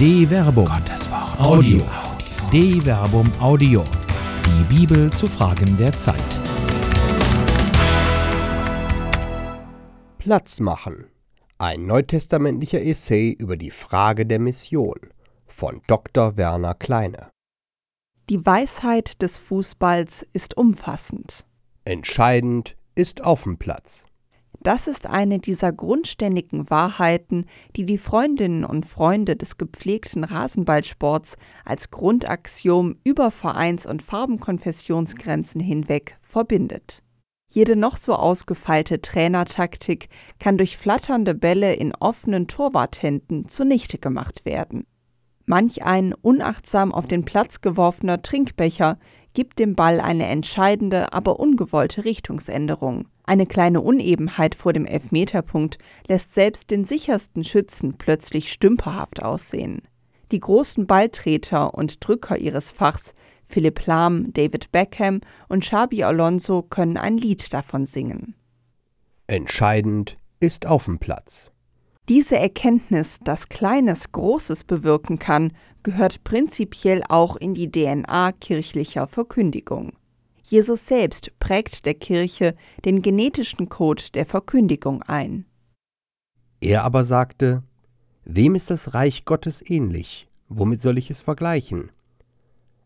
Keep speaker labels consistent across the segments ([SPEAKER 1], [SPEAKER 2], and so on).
[SPEAKER 1] De Verbum. Gottes Wort. Audio. De Verbum Audio. Die Bibel zu Fragen der Zeit.
[SPEAKER 2] Platz machen. Ein neutestamentlicher Essay über die Frage der Mission von Dr. Werner Kleine.
[SPEAKER 3] Die Weisheit des Fußballs ist umfassend.
[SPEAKER 2] Entscheidend ist auf dem Platz.
[SPEAKER 3] Das ist eine dieser grundständigen Wahrheiten, die die Freundinnen und Freunde des gepflegten Rasenballsports als Grundaxiom über Vereins- und Farbenkonfessionsgrenzen hinweg verbindet. Jede noch so ausgefeilte Trainertaktik kann durch flatternde Bälle in offenen Torwarthänden zunichte gemacht werden. Manch ein unachtsam auf den Platz geworfener Trinkbecher gibt dem Ball eine entscheidende, aber ungewollte Richtungsänderung. Eine kleine Unebenheit vor dem Elfmeterpunkt lässt selbst den sichersten Schützen plötzlich stümperhaft aussehen. Die großen Balltreter und Drücker ihres Fachs, Philipp Lahm, David Beckham und Xabi Alonso, können ein Lied davon singen.
[SPEAKER 2] Entscheidend ist auf dem Platz.
[SPEAKER 3] Diese Erkenntnis, dass Kleines Großes bewirken kann, gehört prinzipiell auch in die DNA kirchlicher Verkündigung. Jesus selbst prägt der Kirche den genetischen Code der Verkündigung ein.
[SPEAKER 2] Er aber sagte, Wem ist das Reich Gottes ähnlich? Womit soll ich es vergleichen?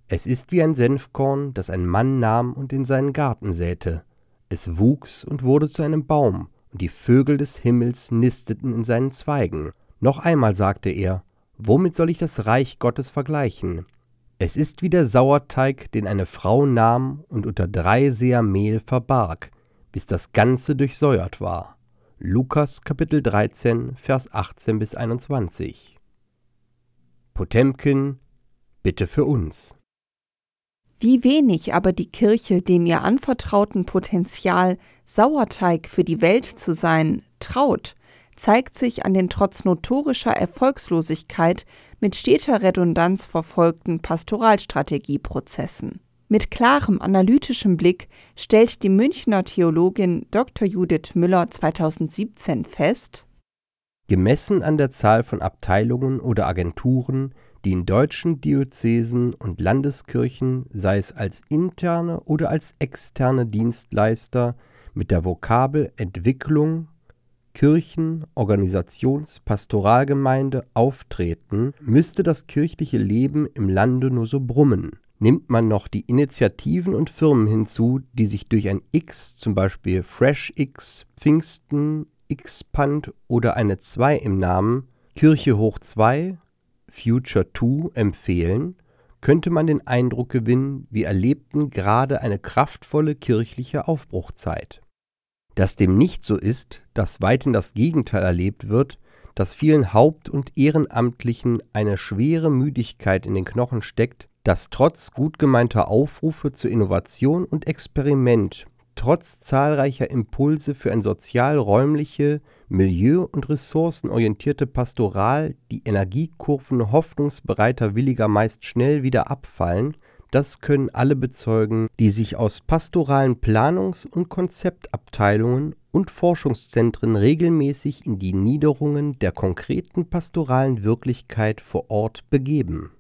[SPEAKER 2] Es ist wie ein Senfkorn, das ein Mann nahm und in seinen Garten säte. Es wuchs und wurde zu einem Baum, und die Vögel des Himmels nisteten in seinen Zweigen. Noch einmal sagte er, Womit soll ich das Reich Gottes vergleichen? Es ist wie der Sauerteig, den eine Frau nahm und unter drei Seer Mehl verbarg, bis das Ganze durchsäuert war. Lukas Kapitel 13, Vers 18 bis 21. Potemkin, bitte für uns.
[SPEAKER 3] Wie wenig aber die Kirche dem ihr anvertrauten Potenzial, Sauerteig für die Welt zu sein, traut, zeigt sich an den trotz notorischer Erfolgslosigkeit mit steter Redundanz verfolgten Pastoralstrategieprozessen. Mit klarem analytischem Blick stellt die Münchner Theologin Dr. Judith Müller 2017 fest,
[SPEAKER 2] Gemessen an der Zahl von Abteilungen oder Agenturen, die in deutschen Diözesen und Landeskirchen, sei es als interne oder als externe Dienstleister, mit der Vokabel Entwicklung Kirchen-, Organisations-, Pastoralgemeinde auftreten, müsste das kirchliche Leben im Lande nur so brummen. Nimmt man noch die Initiativen und Firmen hinzu, die sich durch ein X, zum Beispiel FreshX, Pfingsten, Xpand oder eine 2 im Namen, Kirche hoch 2, Future 2 empfehlen, könnte man den Eindruck gewinnen, wir erlebten gerade eine kraftvolle kirchliche Aufbruchzeit. Dass dem nicht so ist, dass weithin das Gegenteil erlebt wird, dass vielen Haupt- und Ehrenamtlichen eine schwere Müdigkeit in den Knochen steckt, dass trotz gut gemeinter Aufrufe zur Innovation und Experiment, trotz zahlreicher Impulse für ein sozial-räumliche, milieu- und ressourcenorientierte Pastoral die Energiekurven hoffnungsbereiter Williger meist schnell wieder abfallen, das können alle bezeugen, die sich aus pastoralen Planungs- und Konzeptabteilungen und Forschungszentren regelmäßig in die Niederungen der konkreten pastoralen Wirklichkeit vor Ort begeben.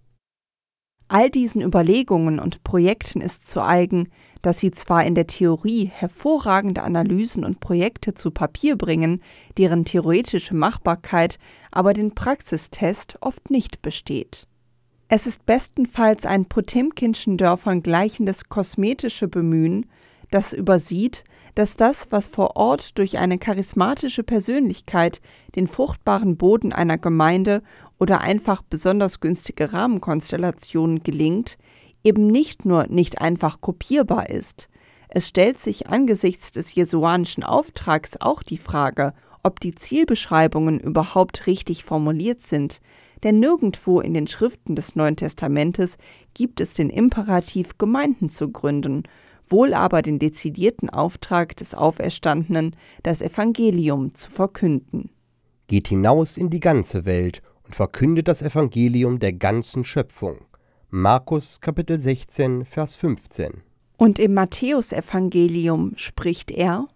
[SPEAKER 3] All diesen Überlegungen und Projekten ist zu eigen, dass sie zwar in der Theorie hervorragende Analysen und Projekte zu Papier bringen, deren theoretische Machbarkeit aber den Praxistest oft nicht besteht. Es ist bestenfalls ein Potemkinschen Dörfern gleichendes kosmetische Bemühen, das übersieht, dass das, was vor Ort durch eine charismatische Persönlichkeit den fruchtbaren Boden einer Gemeinde oder einfach besonders günstige Rahmenkonstellationen gelingt, eben nicht nur nicht einfach kopierbar ist. Es stellt sich angesichts des jesuanischen Auftrags auch die Frage, ob die Zielbeschreibungen überhaupt richtig formuliert sind, denn nirgendwo in den Schriften des Neuen Testamentes gibt es den Imperativ, Gemeinden zu gründen, wohl aber den dezidierten Auftrag des Auferstandenen, das Evangelium zu verkünden.
[SPEAKER 2] Geht hinaus in die ganze Welt und verkündet das Evangelium der ganzen Schöpfung. Markus Kapitel 16, Vers 15.
[SPEAKER 3] Und im Matthäusevangelium spricht er: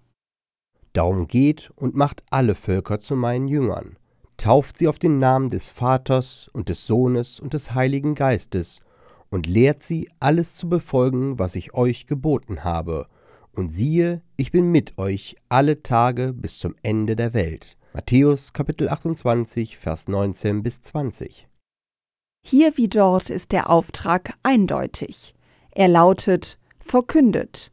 [SPEAKER 2] Darum geht und macht alle Völker zu meinen Jüngern tauft sie auf den Namen des Vaters und des Sohnes und des Heiligen Geistes und lehrt sie, alles zu befolgen, was ich euch geboten habe. Und siehe, ich bin mit euch alle Tage bis zum Ende der Welt. Matthäus Kapitel 28, Vers 19 bis 20.
[SPEAKER 3] Hier wie dort ist der Auftrag eindeutig. Er lautet verkündet.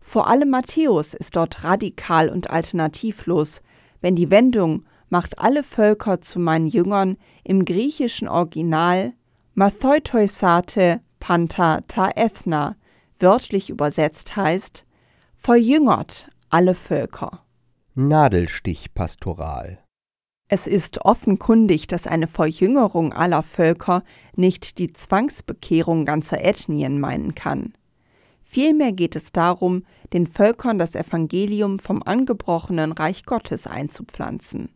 [SPEAKER 3] Vor allem Matthäus ist dort radikal und alternativlos, wenn die Wendung macht alle Völker zu meinen Jüngern im griechischen Original Matheutoisate Panta ta ethna wörtlich übersetzt heißt verjüngert alle Völker.
[SPEAKER 2] Nadelstichpastoral.
[SPEAKER 3] Es ist offenkundig, dass eine Verjüngerung aller Völker nicht die Zwangsbekehrung ganzer Ethnien meinen kann. Vielmehr geht es darum, den Völkern das Evangelium vom angebrochenen Reich Gottes einzupflanzen.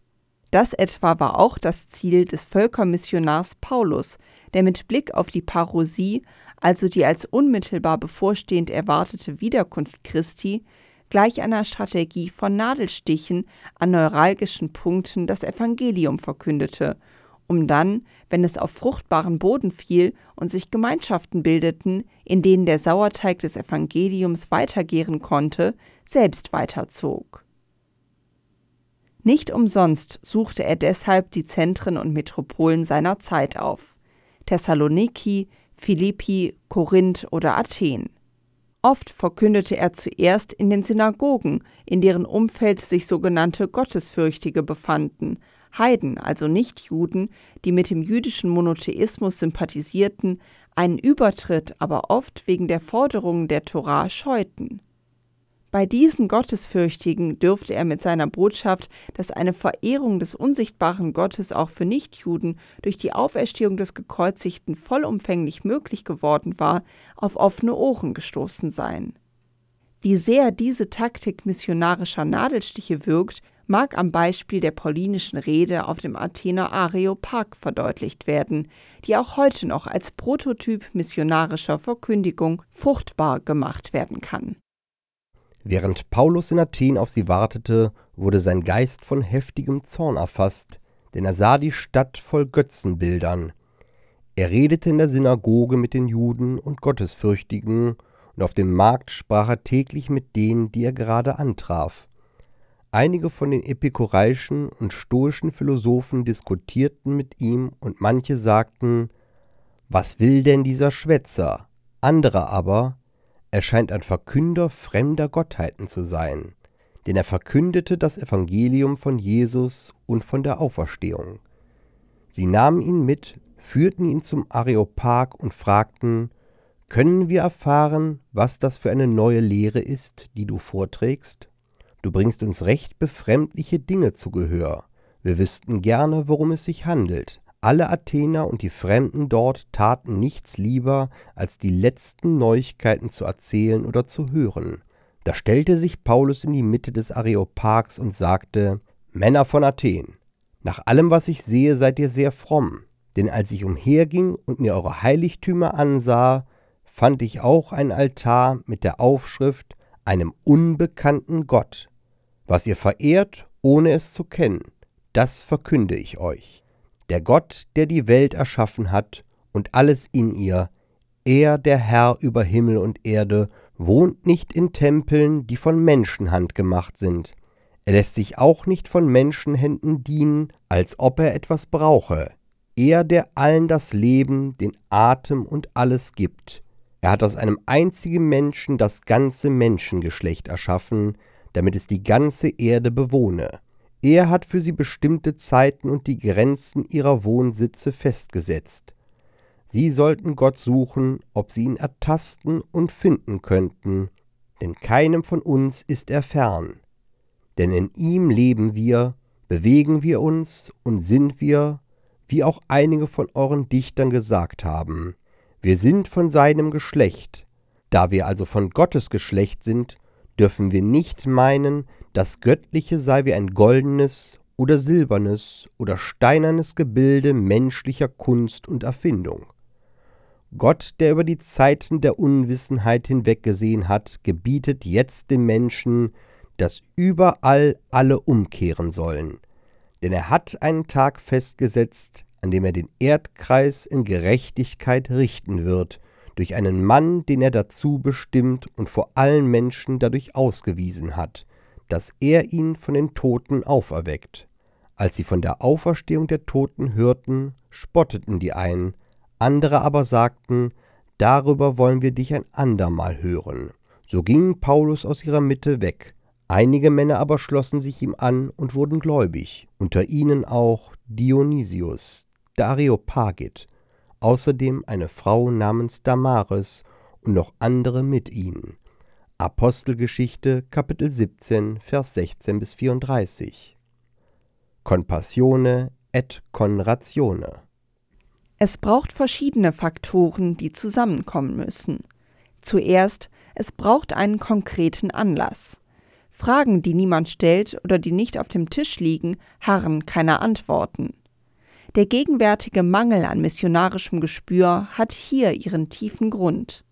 [SPEAKER 3] Das etwa war auch das Ziel des Völkermissionars Paulus, der mit Blick auf die Parousie, also die als unmittelbar bevorstehend erwartete Wiederkunft Christi, gleich einer Strategie von Nadelstichen an neuralgischen Punkten das Evangelium verkündete um dann, wenn es auf fruchtbaren Boden fiel und sich Gemeinschaften bildeten, in denen der Sauerteig des Evangeliums weitergären konnte, selbst weiterzog. Nicht umsonst suchte er deshalb die Zentren und Metropolen seiner Zeit auf Thessaloniki, Philippi, Korinth oder Athen. Oft verkündete er zuerst in den Synagogen, in deren Umfeld sich sogenannte Gottesfürchtige befanden, Heiden, also Nichtjuden, die mit dem jüdischen Monotheismus sympathisierten, einen Übertritt aber oft wegen der Forderungen der Torah scheuten. Bei diesen Gottesfürchtigen dürfte er mit seiner Botschaft, dass eine Verehrung des unsichtbaren Gottes auch für Nichtjuden durch die Auferstehung des Gekreuzigten vollumfänglich möglich geworden war, auf offene Ohren gestoßen sein. Wie sehr diese Taktik missionarischer Nadelstiche wirkt, mag am Beispiel der paulinischen Rede auf dem Athener Areopag verdeutlicht werden, die auch heute noch als Prototyp missionarischer Verkündigung fruchtbar gemacht werden kann.
[SPEAKER 2] Während Paulus in Athen auf sie wartete, wurde sein Geist von heftigem Zorn erfasst, denn er sah die Stadt voll Götzenbildern. Er redete in der Synagoge mit den Juden und Gottesfürchtigen, und auf dem Markt sprach er täglich mit denen, die er gerade antraf. Einige von den epikureischen und stoischen Philosophen diskutierten mit ihm und manche sagten, was will denn dieser Schwätzer? Andere aber, er scheint ein Verkünder fremder Gottheiten zu sein, denn er verkündete das Evangelium von Jesus und von der Auferstehung. Sie nahmen ihn mit, führten ihn zum Areopag und fragten, können wir erfahren, was das für eine neue Lehre ist, die du vorträgst? Du bringst uns recht befremdliche Dinge zu Gehör. Wir wüssten gerne, worum es sich handelt. Alle Athener und die Fremden dort taten nichts lieber, als die letzten Neuigkeiten zu erzählen oder zu hören. Da stellte sich Paulus in die Mitte des Areopags und sagte: Männer von Athen, nach allem, was ich sehe, seid ihr sehr fromm. Denn als ich umherging und mir eure Heiligtümer ansah, fand ich auch ein Altar mit der Aufschrift einem unbekannten Gott. Was ihr verehrt, ohne es zu kennen, das verkünde ich euch. Der Gott, der die Welt erschaffen hat und alles in ihr, er, der Herr über Himmel und Erde, wohnt nicht in Tempeln, die von Menschenhand gemacht sind. Er lässt sich auch nicht von Menschenhänden dienen, als ob er etwas brauche. Er, der allen das Leben, den Atem und alles gibt. Er hat aus einem einzigen Menschen das ganze Menschengeschlecht erschaffen, damit es die ganze Erde bewohne. Er hat für sie bestimmte Zeiten und die Grenzen ihrer Wohnsitze festgesetzt. Sie sollten Gott suchen, ob sie ihn ertasten und finden könnten, denn keinem von uns ist er fern. Denn in ihm leben wir, bewegen wir uns und sind wir, wie auch einige von euren Dichtern gesagt haben. Wir sind von seinem Geschlecht. Da wir also von Gottes Geschlecht sind, dürfen wir nicht meinen, das Göttliche sei wie ein goldenes oder silbernes oder steinernes Gebilde menschlicher Kunst und Erfindung. Gott, der über die Zeiten der Unwissenheit hinweggesehen hat, gebietet jetzt dem Menschen, dass überall alle umkehren sollen. Denn er hat einen Tag festgesetzt, an dem er den Erdkreis in Gerechtigkeit richten wird, durch einen Mann, den er dazu bestimmt und vor allen Menschen dadurch ausgewiesen hat, dass er ihn von den Toten auferweckt. Als sie von der Auferstehung der Toten hörten, spotteten die einen, andere aber sagten, darüber wollen wir dich ein andermal hören. So ging Paulus aus ihrer Mitte weg. Einige Männer aber schlossen sich ihm an und wurden gläubig, unter ihnen auch Dionysius, Dareopagit, außerdem eine Frau namens Damaris und noch andere mit ihnen. Apostelgeschichte Kapitel 17 Vers 16 bis 34 Compassione et Conratione
[SPEAKER 3] Es braucht verschiedene Faktoren, die zusammenkommen müssen. Zuerst, es braucht einen konkreten Anlass. Fragen, die niemand stellt oder die nicht auf dem Tisch liegen, harren keiner Antworten. Der gegenwärtige Mangel an missionarischem Gespür hat hier ihren tiefen Grund.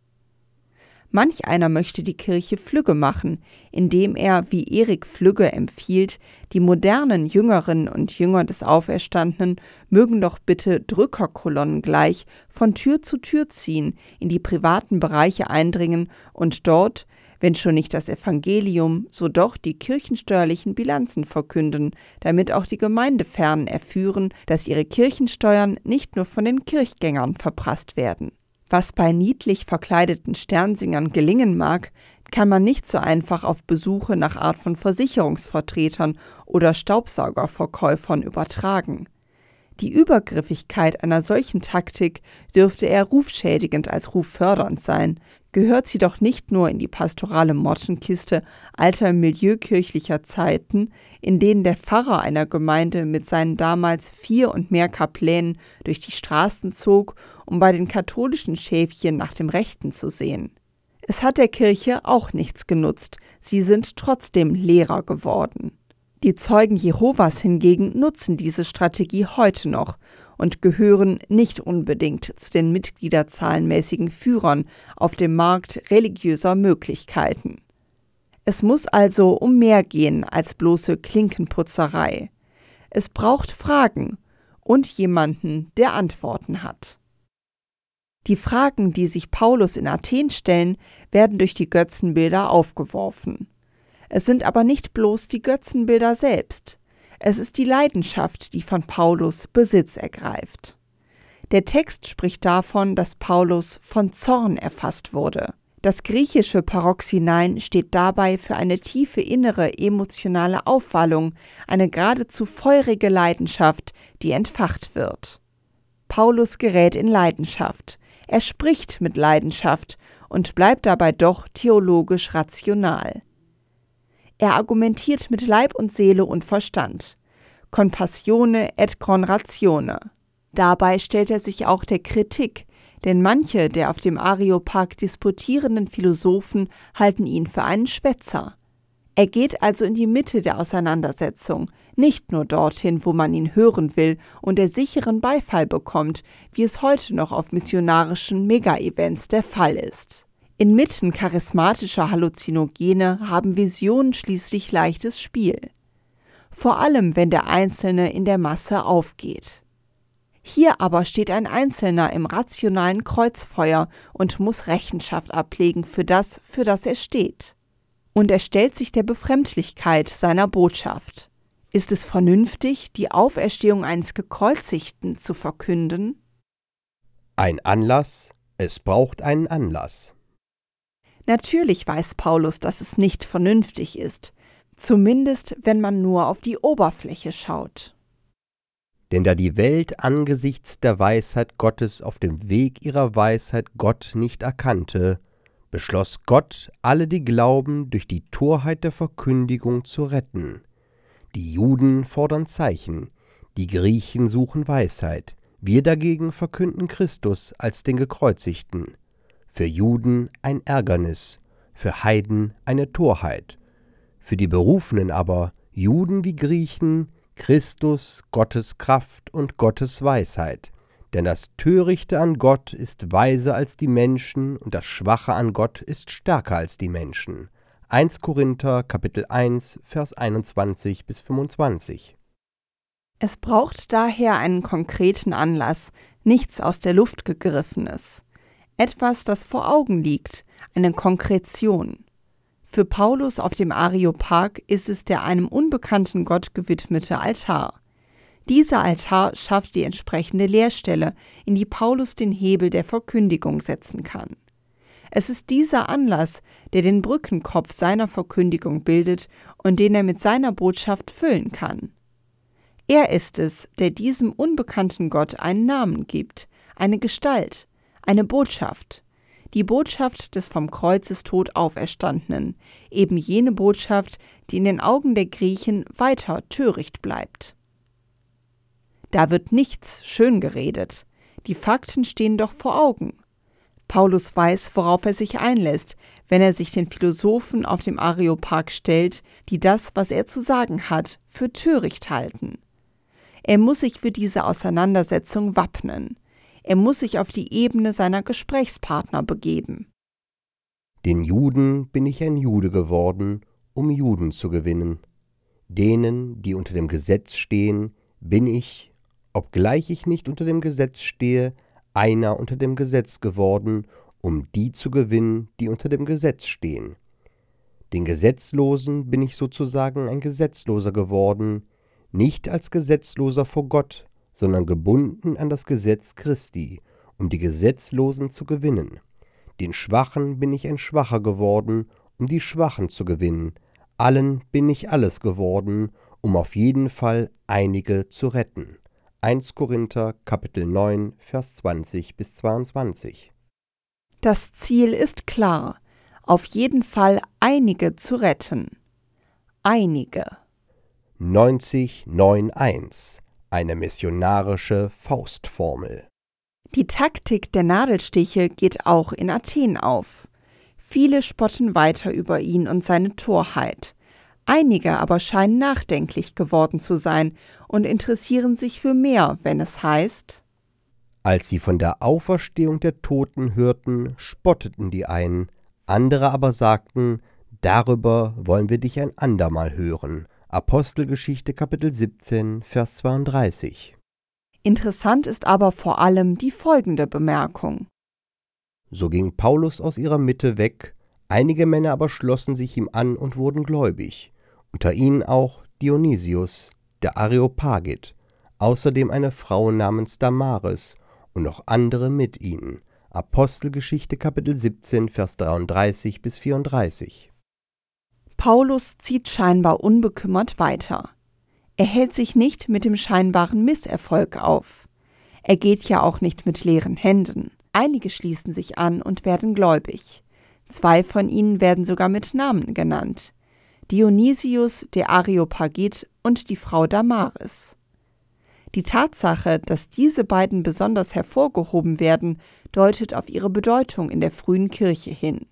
[SPEAKER 3] Manch einer möchte die Kirche Flügge machen, indem er, wie Erik Flügge empfiehlt, die modernen Jüngerinnen und Jünger des Auferstandenen mögen doch bitte Drückerkolonnen gleich von Tür zu Tür ziehen, in die privaten Bereiche eindringen und dort, wenn schon nicht das Evangelium, so doch die kirchensteuerlichen Bilanzen verkünden, damit auch die Gemeindefernen erführen, dass ihre Kirchensteuern nicht nur von den Kirchgängern verprasst werden. Was bei niedlich verkleideten Sternsingern gelingen mag, kann man nicht so einfach auf Besuche nach Art von Versicherungsvertretern oder Staubsaugerverkäufern übertragen. Die Übergriffigkeit einer solchen Taktik dürfte eher rufschädigend als ruffördernd sein, gehört sie doch nicht nur in die pastorale Mottenkiste alter milieukirchlicher Zeiten, in denen der Pfarrer einer Gemeinde mit seinen damals vier und mehr Kaplänen durch die Straßen zog, um bei den katholischen Schäfchen nach dem Rechten zu sehen. Es hat der Kirche auch nichts genutzt, sie sind trotzdem Lehrer geworden. Die Zeugen Jehovas hingegen nutzen diese Strategie heute noch und gehören nicht unbedingt zu den mitgliederzahlenmäßigen Führern auf dem Markt religiöser Möglichkeiten. Es muss also um mehr gehen als bloße Klinkenputzerei. Es braucht Fragen und jemanden, der Antworten hat. Die Fragen, die sich Paulus in Athen stellen, werden durch die Götzenbilder aufgeworfen. Es sind aber nicht bloß die Götzenbilder selbst. Es ist die Leidenschaft, die von Paulus Besitz ergreift. Der Text spricht davon, dass Paulus von Zorn erfasst wurde. Das griechische Paroxynein steht dabei für eine tiefe innere emotionale Aufwallung, eine geradezu feurige Leidenschaft, die entfacht wird. Paulus gerät in Leidenschaft. Er spricht mit Leidenschaft und bleibt dabei doch theologisch rational. Er argumentiert mit Leib und Seele und Verstand. Compassione et conratione. Dabei stellt er sich auch der Kritik, denn manche der auf dem Areopag disputierenden Philosophen halten ihn für einen Schwätzer. Er geht also in die Mitte der Auseinandersetzung, nicht nur dorthin, wo man ihn hören will und der sicheren Beifall bekommt, wie es heute noch auf missionarischen Mega-Events der Fall ist. Inmitten charismatischer Halluzinogene haben Visionen schließlich leichtes Spiel. Vor allem, wenn der Einzelne in der Masse aufgeht. Hier aber steht ein Einzelner im rationalen Kreuzfeuer und muss Rechenschaft ablegen für das, für das er steht. Und er stellt sich der Befremdlichkeit seiner Botschaft. Ist es vernünftig, die Auferstehung eines Gekreuzigten zu verkünden?
[SPEAKER 2] Ein Anlass, es braucht einen Anlass.
[SPEAKER 3] Natürlich weiß Paulus, dass es nicht vernünftig ist, zumindest wenn man nur auf die Oberfläche schaut.
[SPEAKER 2] Denn da die Welt angesichts der Weisheit Gottes auf dem Weg ihrer Weisheit Gott nicht erkannte, beschloss Gott, alle die glauben, durch die Torheit der Verkündigung zu retten. Die Juden fordern Zeichen, die Griechen suchen Weisheit, wir dagegen verkünden Christus als den Gekreuzigten für Juden ein Ärgernis, für Heiden eine Torheit, für die Berufenen aber, Juden wie Griechen, Christus Gottes Kraft und Gottes Weisheit. Denn das Törichte an Gott ist weiser als die Menschen und das Schwache an Gott ist stärker als die Menschen. 1 Korinther Kapitel 1 Vers 21 bis 25
[SPEAKER 3] Es braucht daher einen konkreten Anlass, nichts aus der Luft gegriffenes. Etwas, das vor Augen liegt, eine Konkretion. Für Paulus auf dem Areopag ist es der einem unbekannten Gott gewidmete Altar. Dieser Altar schafft die entsprechende Leerstelle, in die Paulus den Hebel der Verkündigung setzen kann. Es ist dieser Anlass, der den Brückenkopf seiner Verkündigung bildet und den er mit seiner Botschaft füllen kann. Er ist es, der diesem unbekannten Gott einen Namen gibt, eine Gestalt, eine Botschaft, die Botschaft des vom Kreuzestod Auferstandenen, eben jene Botschaft, die in den Augen der Griechen weiter töricht bleibt. Da wird nichts schön geredet, die Fakten stehen doch vor Augen. Paulus weiß, worauf er sich einlässt, wenn er sich den Philosophen auf dem Areopag stellt, die das, was er zu sagen hat, für töricht halten. Er muss sich für diese Auseinandersetzung wappnen. Er muss sich auf die Ebene seiner Gesprächspartner begeben.
[SPEAKER 2] Den Juden bin ich ein Jude geworden, um Juden zu gewinnen. Denen, die unter dem Gesetz stehen, bin ich, obgleich ich nicht unter dem Gesetz stehe, einer unter dem Gesetz geworden, um die zu gewinnen, die unter dem Gesetz stehen. Den Gesetzlosen bin ich sozusagen ein Gesetzloser geworden, nicht als Gesetzloser vor Gott, sondern gebunden an das Gesetz Christi, um die Gesetzlosen zu gewinnen. Den Schwachen bin ich ein Schwacher geworden, um die Schwachen zu gewinnen. Allen bin ich alles geworden, um auf jeden Fall einige zu retten. 1 Korinther Kapitel 9 Vers 20 bis 22.
[SPEAKER 3] Das Ziel ist klar, auf jeden Fall einige zu retten. Einige.
[SPEAKER 2] 9091 eine missionarische Faustformel.
[SPEAKER 3] Die Taktik der Nadelstiche geht auch in Athen auf. Viele spotten weiter über ihn und seine Torheit. Einige aber scheinen nachdenklich geworden zu sein und interessieren sich für mehr, wenn es heißt
[SPEAKER 2] Als sie von der Auferstehung der Toten hörten, spotteten die einen, andere aber sagten Darüber wollen wir dich ein andermal hören. Apostelgeschichte Kapitel 17, Vers 32.
[SPEAKER 3] Interessant ist aber vor allem die folgende Bemerkung.
[SPEAKER 2] So ging Paulus aus ihrer Mitte weg, einige Männer aber schlossen sich ihm an und wurden gläubig, unter ihnen auch Dionysius, der Areopagit, außerdem eine Frau namens Damaris und noch andere mit ihnen. Apostelgeschichte Kapitel 17, Vers 33 bis 34.
[SPEAKER 3] Paulus zieht scheinbar unbekümmert weiter. Er hält sich nicht mit dem scheinbaren Misserfolg auf. Er geht ja auch nicht mit leeren Händen. Einige schließen sich an und werden gläubig. Zwei von ihnen werden sogar mit Namen genannt. Dionysius, der Areopagit und die Frau Damaris. Die Tatsache, dass diese beiden besonders hervorgehoben werden, deutet auf ihre Bedeutung in der frühen Kirche hin.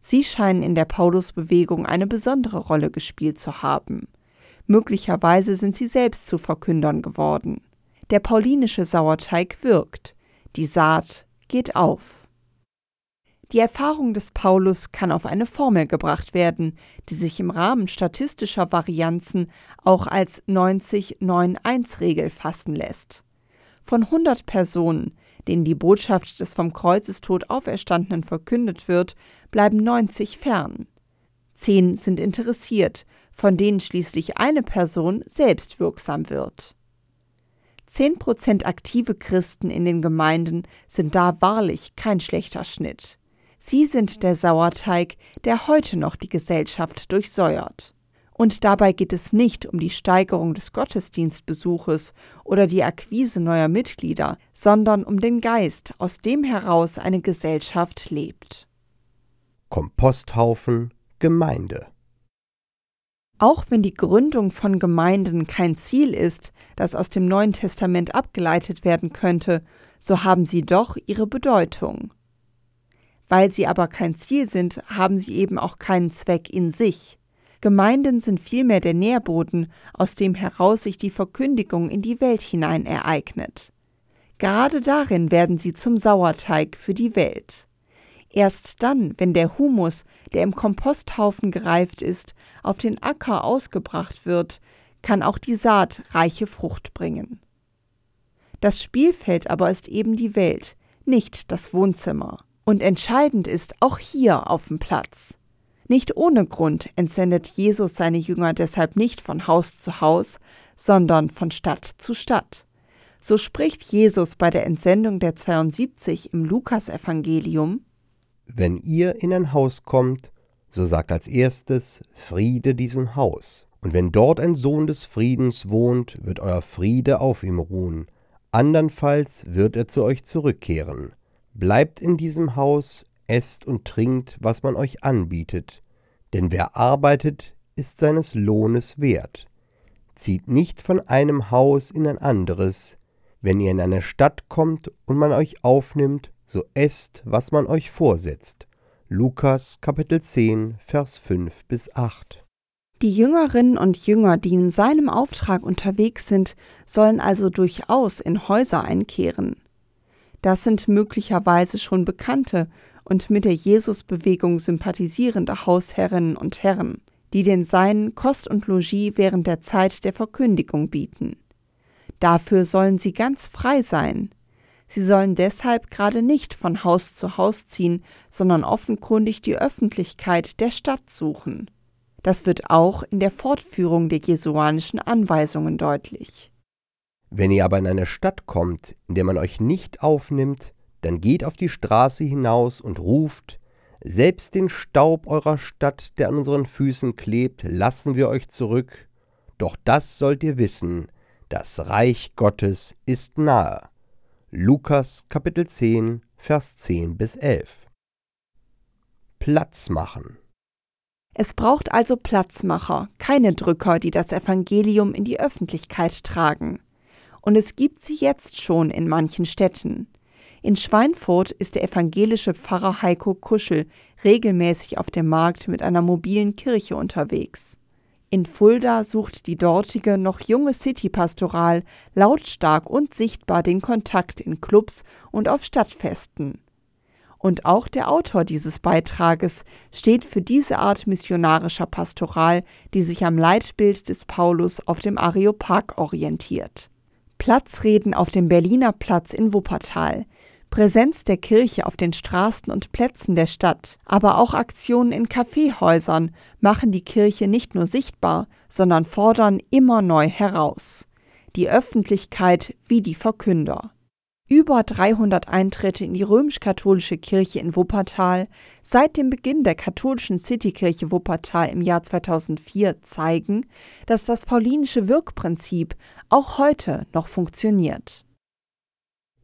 [SPEAKER 3] Sie scheinen in der Paulusbewegung eine besondere Rolle gespielt zu haben. Möglicherweise sind sie selbst zu Verkündern geworden. Der paulinische Sauerteig wirkt, die Saat geht auf. Die Erfahrung des Paulus kann auf eine Formel gebracht werden, die sich im Rahmen statistischer Varianzen auch als 90-9-1-Regel fassen lässt. Von 100 Personen, denen die Botschaft des vom Kreuzestod Auferstandenen verkündet wird, bleiben 90 fern. Zehn sind interessiert, von denen schließlich eine Person selbst wirksam wird. Zehn Prozent aktive Christen in den Gemeinden sind da wahrlich kein schlechter Schnitt. Sie sind der Sauerteig, der heute noch die Gesellschaft durchsäuert. Und dabei geht es nicht um die Steigerung des Gottesdienstbesuches oder die Akquise neuer Mitglieder, sondern um den Geist, aus dem heraus eine Gesellschaft lebt.
[SPEAKER 2] Komposthaufen Gemeinde
[SPEAKER 3] Auch wenn die Gründung von Gemeinden kein Ziel ist, das aus dem Neuen Testament abgeleitet werden könnte, so haben sie doch ihre Bedeutung. Weil sie aber kein Ziel sind, haben sie eben auch keinen Zweck in sich. Gemeinden sind vielmehr der Nährboden, aus dem heraus sich die Verkündigung in die Welt hinein ereignet. Gerade darin werden sie zum Sauerteig für die Welt. Erst dann, wenn der Humus, der im Komposthaufen gereift ist, auf den Acker ausgebracht wird, kann auch die Saat reiche Frucht bringen. Das Spielfeld aber ist eben die Welt, nicht das Wohnzimmer. Und entscheidend ist auch hier auf dem Platz. Nicht ohne Grund entsendet Jesus seine Jünger deshalb nicht von Haus zu Haus, sondern von Stadt zu Stadt. So spricht Jesus bei der Entsendung der 72 im Lukasevangelium
[SPEAKER 2] Wenn ihr in ein Haus kommt, so sagt als erstes Friede diesem Haus. Und wenn dort ein Sohn des Friedens wohnt, wird euer Friede auf ihm ruhen. Andernfalls wird er zu euch zurückkehren. Bleibt in diesem Haus, esst und trinkt, was man euch anbietet, denn wer arbeitet, ist seines Lohnes wert. Zieht nicht von einem Haus in ein anderes. Wenn ihr in eine Stadt kommt und man euch aufnimmt, so esst, was man euch vorsetzt. Lukas Kapitel 10, Vers 5 bis 8.
[SPEAKER 3] Die Jüngerinnen und Jünger, die in seinem Auftrag unterwegs sind, sollen also durchaus in Häuser einkehren. Das sind möglicherweise schon bekannte und mit der Jesusbewegung sympathisierende Hausherrinnen und Herren, die den Seinen Kost und Logis während der Zeit der Verkündigung bieten. Dafür sollen sie ganz frei sein. Sie sollen deshalb gerade nicht von Haus zu Haus ziehen, sondern offenkundig die Öffentlichkeit der Stadt suchen. Das wird auch in der Fortführung der jesuanischen Anweisungen deutlich.
[SPEAKER 2] Wenn ihr aber in eine Stadt kommt, in der man euch nicht aufnimmt, dann geht auf die Straße hinaus und ruft, selbst den Staub eurer Stadt, der an unseren Füßen klebt, lassen wir euch zurück. Doch das sollt ihr wissen, das Reich Gottes ist nahe. Lukas Kapitel 10, Vers 10 bis 11. Platz machen.
[SPEAKER 3] Es braucht also Platzmacher, keine Drücker, die das Evangelium in die Öffentlichkeit tragen. Und es gibt sie jetzt schon in manchen Städten. In Schweinfurt ist der evangelische Pfarrer Heiko Kuschel regelmäßig auf dem Markt mit einer mobilen Kirche unterwegs. In Fulda sucht die dortige noch junge City-Pastoral lautstark und sichtbar den Kontakt in Clubs und auf Stadtfesten. Und auch der Autor dieses Beitrages steht für diese Art missionarischer Pastoral, die sich am Leitbild des Paulus auf dem Areopag orientiert. Platzreden auf dem Berliner Platz in Wuppertal, Präsenz der Kirche auf den Straßen und Plätzen der Stadt, aber auch Aktionen in Kaffeehäusern machen die Kirche nicht nur sichtbar, sondern fordern immer neu heraus. Die Öffentlichkeit wie die Verkünder. Über 300 Eintritte in die römisch-katholische Kirche in Wuppertal seit dem Beginn der katholischen Citykirche Wuppertal im Jahr 2004 zeigen, dass das paulinische Wirkprinzip auch heute noch funktioniert.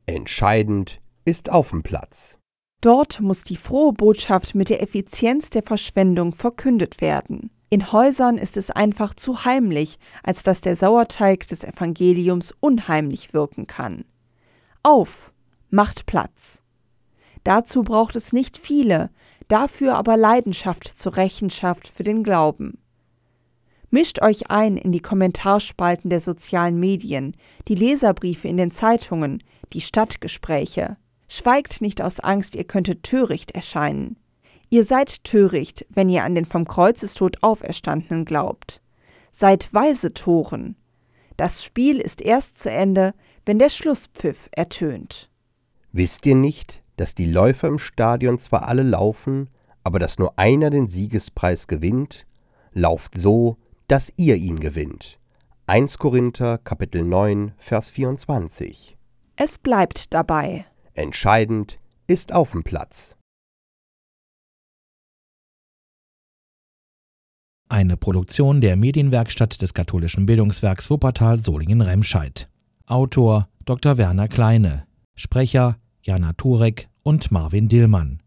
[SPEAKER 2] Entscheidend ist auf dem Platz.
[SPEAKER 3] Dort muss die frohe Botschaft mit der Effizienz der Verschwendung verkündet werden. In Häusern ist es einfach zu heimlich, als dass der Sauerteig des Evangeliums unheimlich wirken kann. Auf, macht Platz. Dazu braucht es nicht viele, dafür aber Leidenschaft zur Rechenschaft für den Glauben. Mischt euch ein in die Kommentarspalten der sozialen Medien, die Leserbriefe in den Zeitungen, die Stadtgespräche. Schweigt nicht aus Angst, ihr könntet töricht erscheinen. Ihr seid töricht, wenn ihr an den vom Kreuzestod Auferstandenen glaubt. Seid weise Toren. Das Spiel ist erst zu Ende, wenn der Schlusspfiff ertönt.
[SPEAKER 2] Wisst ihr nicht, dass die Läufer im Stadion zwar alle laufen, aber dass nur einer den Siegespreis gewinnt? Lauft so, dass ihr ihn gewinnt. 1 Korinther Kapitel 9 Vers 24.
[SPEAKER 3] Es bleibt dabei.
[SPEAKER 2] Entscheidend ist auf dem Platz.
[SPEAKER 1] Eine Produktion der Medienwerkstatt des katholischen Bildungswerks Wuppertal Solingen-Remscheid. Autor Dr. Werner Kleine. Sprecher Jana Turek und Marvin Dillmann.